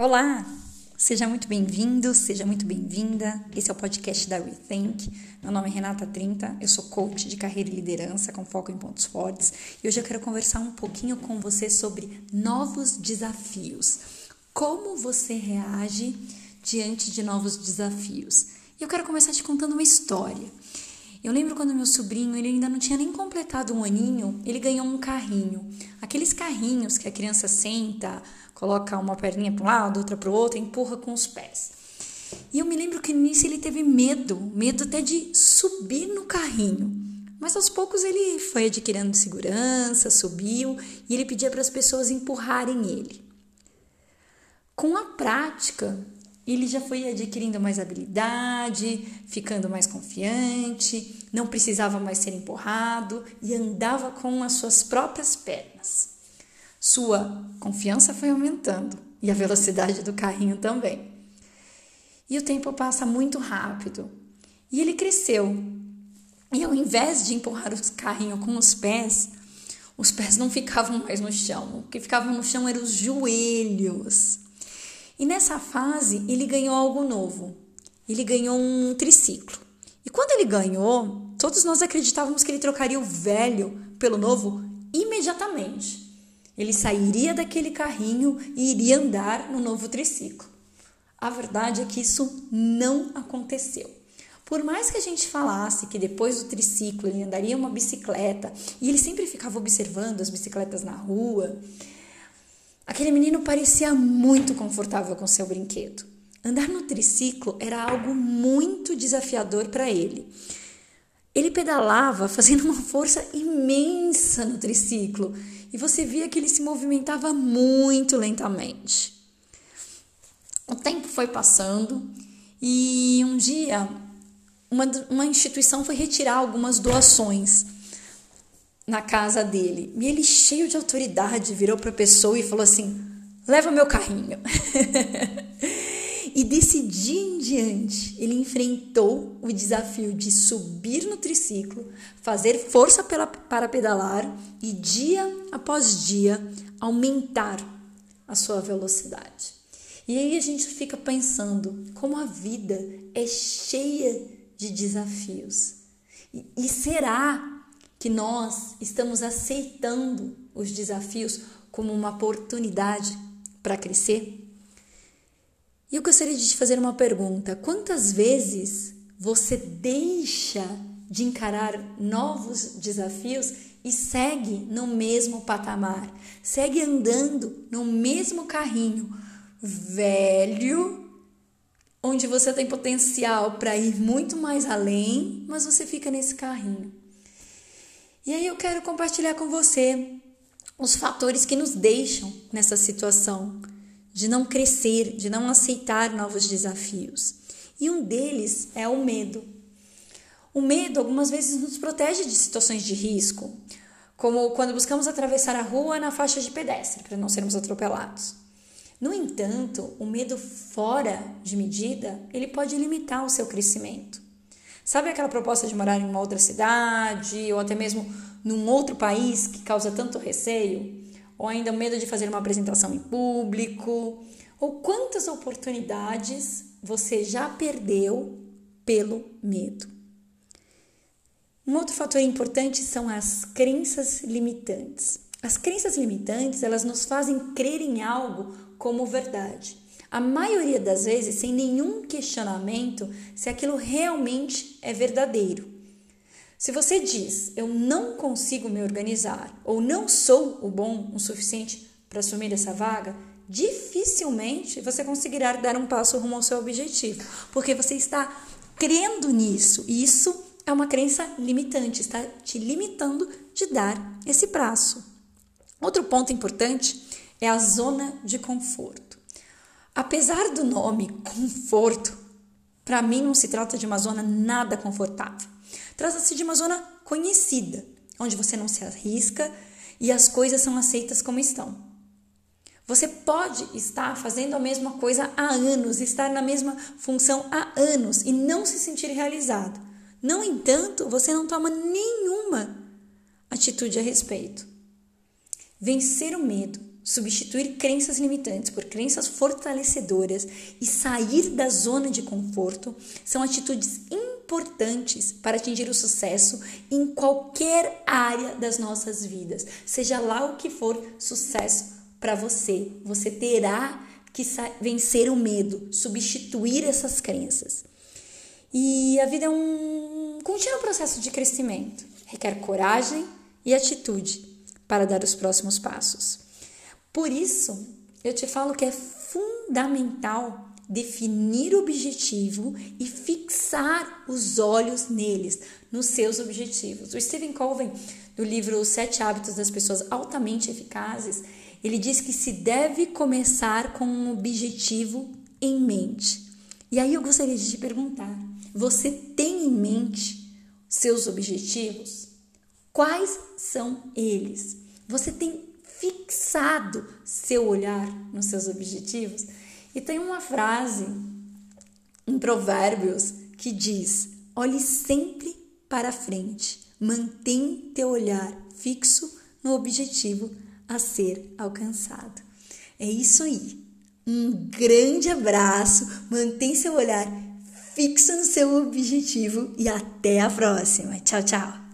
Olá! Seja muito bem-vindo, seja muito bem-vinda. Esse é o podcast da Rethink. Meu nome é Renata Trinta, eu sou coach de carreira e liderança com foco em pontos fortes e hoje eu quero conversar um pouquinho com você sobre novos desafios. Como você reage diante de novos desafios? E eu quero começar te contando uma história. Eu lembro quando meu sobrinho, ele ainda não tinha nem completado um aninho, ele ganhou um carrinho. Aqueles carrinhos que a criança senta, coloca uma perninha para um lado, outra para o outro, empurra com os pés. E eu me lembro que no início ele teve medo, medo até de subir no carrinho. Mas aos poucos ele foi adquirindo segurança, subiu e ele pedia para as pessoas empurrarem ele. Com a prática, ele já foi adquirindo mais habilidade, ficando mais confiante, não precisava mais ser empurrado e andava com as suas próprias pernas. Sua confiança foi aumentando e a velocidade do carrinho também. E o tempo passa muito rápido. E ele cresceu. E ao invés de empurrar o carrinho com os pés, os pés não ficavam mais no chão. O que ficavam no chão eram os joelhos. E nessa fase, ele ganhou algo novo. Ele ganhou um triciclo. E quando ele ganhou, todos nós acreditávamos que ele trocaria o velho pelo novo imediatamente. Ele sairia daquele carrinho e iria andar no novo triciclo. A verdade é que isso não aconteceu. Por mais que a gente falasse que depois do triciclo ele andaria uma bicicleta e ele sempre ficava observando as bicicletas na rua, Aquele menino parecia muito confortável com seu brinquedo. Andar no triciclo era algo muito desafiador para ele. Ele pedalava fazendo uma força imensa no triciclo e você via que ele se movimentava muito lentamente. O tempo foi passando e um dia uma, uma instituição foi retirar algumas doações na casa dele. E ele, cheio de autoridade, virou para a pessoa e falou assim: leva meu carrinho. e desse dia em diante, ele enfrentou o desafio de subir no triciclo, fazer força pela, para pedalar e, dia após dia, aumentar a sua velocidade. E aí a gente fica pensando como a vida é cheia de desafios. E, e será que nós estamos aceitando os desafios como uma oportunidade para crescer? E eu gostaria de te fazer uma pergunta: quantas vezes você deixa de encarar novos desafios e segue no mesmo patamar, segue andando no mesmo carrinho velho, onde você tem potencial para ir muito mais além, mas você fica nesse carrinho? E aí eu quero compartilhar com você os fatores que nos deixam nessa situação de não crescer, de não aceitar novos desafios. E um deles é o medo. O medo algumas vezes nos protege de situações de risco, como quando buscamos atravessar a rua na faixa de pedestre para não sermos atropelados. No entanto, o medo fora de medida, ele pode limitar o seu crescimento. Sabe aquela proposta de morar em uma outra cidade ou até mesmo num outro país que causa tanto receio? Ou ainda o medo de fazer uma apresentação em público? Ou quantas oportunidades você já perdeu pelo medo? Um outro fator importante são as crenças limitantes. As crenças limitantes, elas nos fazem crer em algo como verdade a maioria das vezes sem nenhum questionamento se aquilo realmente é verdadeiro. Se você diz eu não consigo me organizar ou não sou o bom o suficiente para assumir essa vaga, dificilmente você conseguirá dar um passo rumo ao seu objetivo, porque você está crendo nisso e isso é uma crença limitante, está te limitando de dar esse passo. Outro ponto importante é a zona de conforto. Apesar do nome conforto, para mim não se trata de uma zona nada confortável. Trata-se de uma zona conhecida, onde você não se arrisca e as coisas são aceitas como estão. Você pode estar fazendo a mesma coisa há anos, estar na mesma função há anos e não se sentir realizado. No entanto, você não toma nenhuma atitude a respeito. Vencer o medo substituir crenças limitantes por crenças fortalecedoras e sair da zona de conforto são atitudes importantes para atingir o sucesso em qualquer área das nossas vidas. Seja lá o que for sucesso para você, você terá que vencer o medo, substituir essas crenças. E a vida é um contínuo processo de crescimento, requer coragem e atitude para dar os próximos passos. Por isso, eu te falo que é fundamental definir o objetivo e fixar os olhos neles, nos seus objetivos. O Stephen Covey, do livro Os Sete Hábitos das Pessoas Altamente Eficazes, ele diz que se deve começar com um objetivo em mente. E aí eu gostaria de te perguntar: você tem em mente seus objetivos? Quais são eles? Você tem fixado seu olhar nos seus objetivos? E tem uma frase em Provérbios que diz: olhe sempre para frente, mantém teu olhar fixo no objetivo a ser alcançado. É isso aí. Um grande abraço, mantém seu olhar fixo no seu objetivo e até a próxima. Tchau, tchau.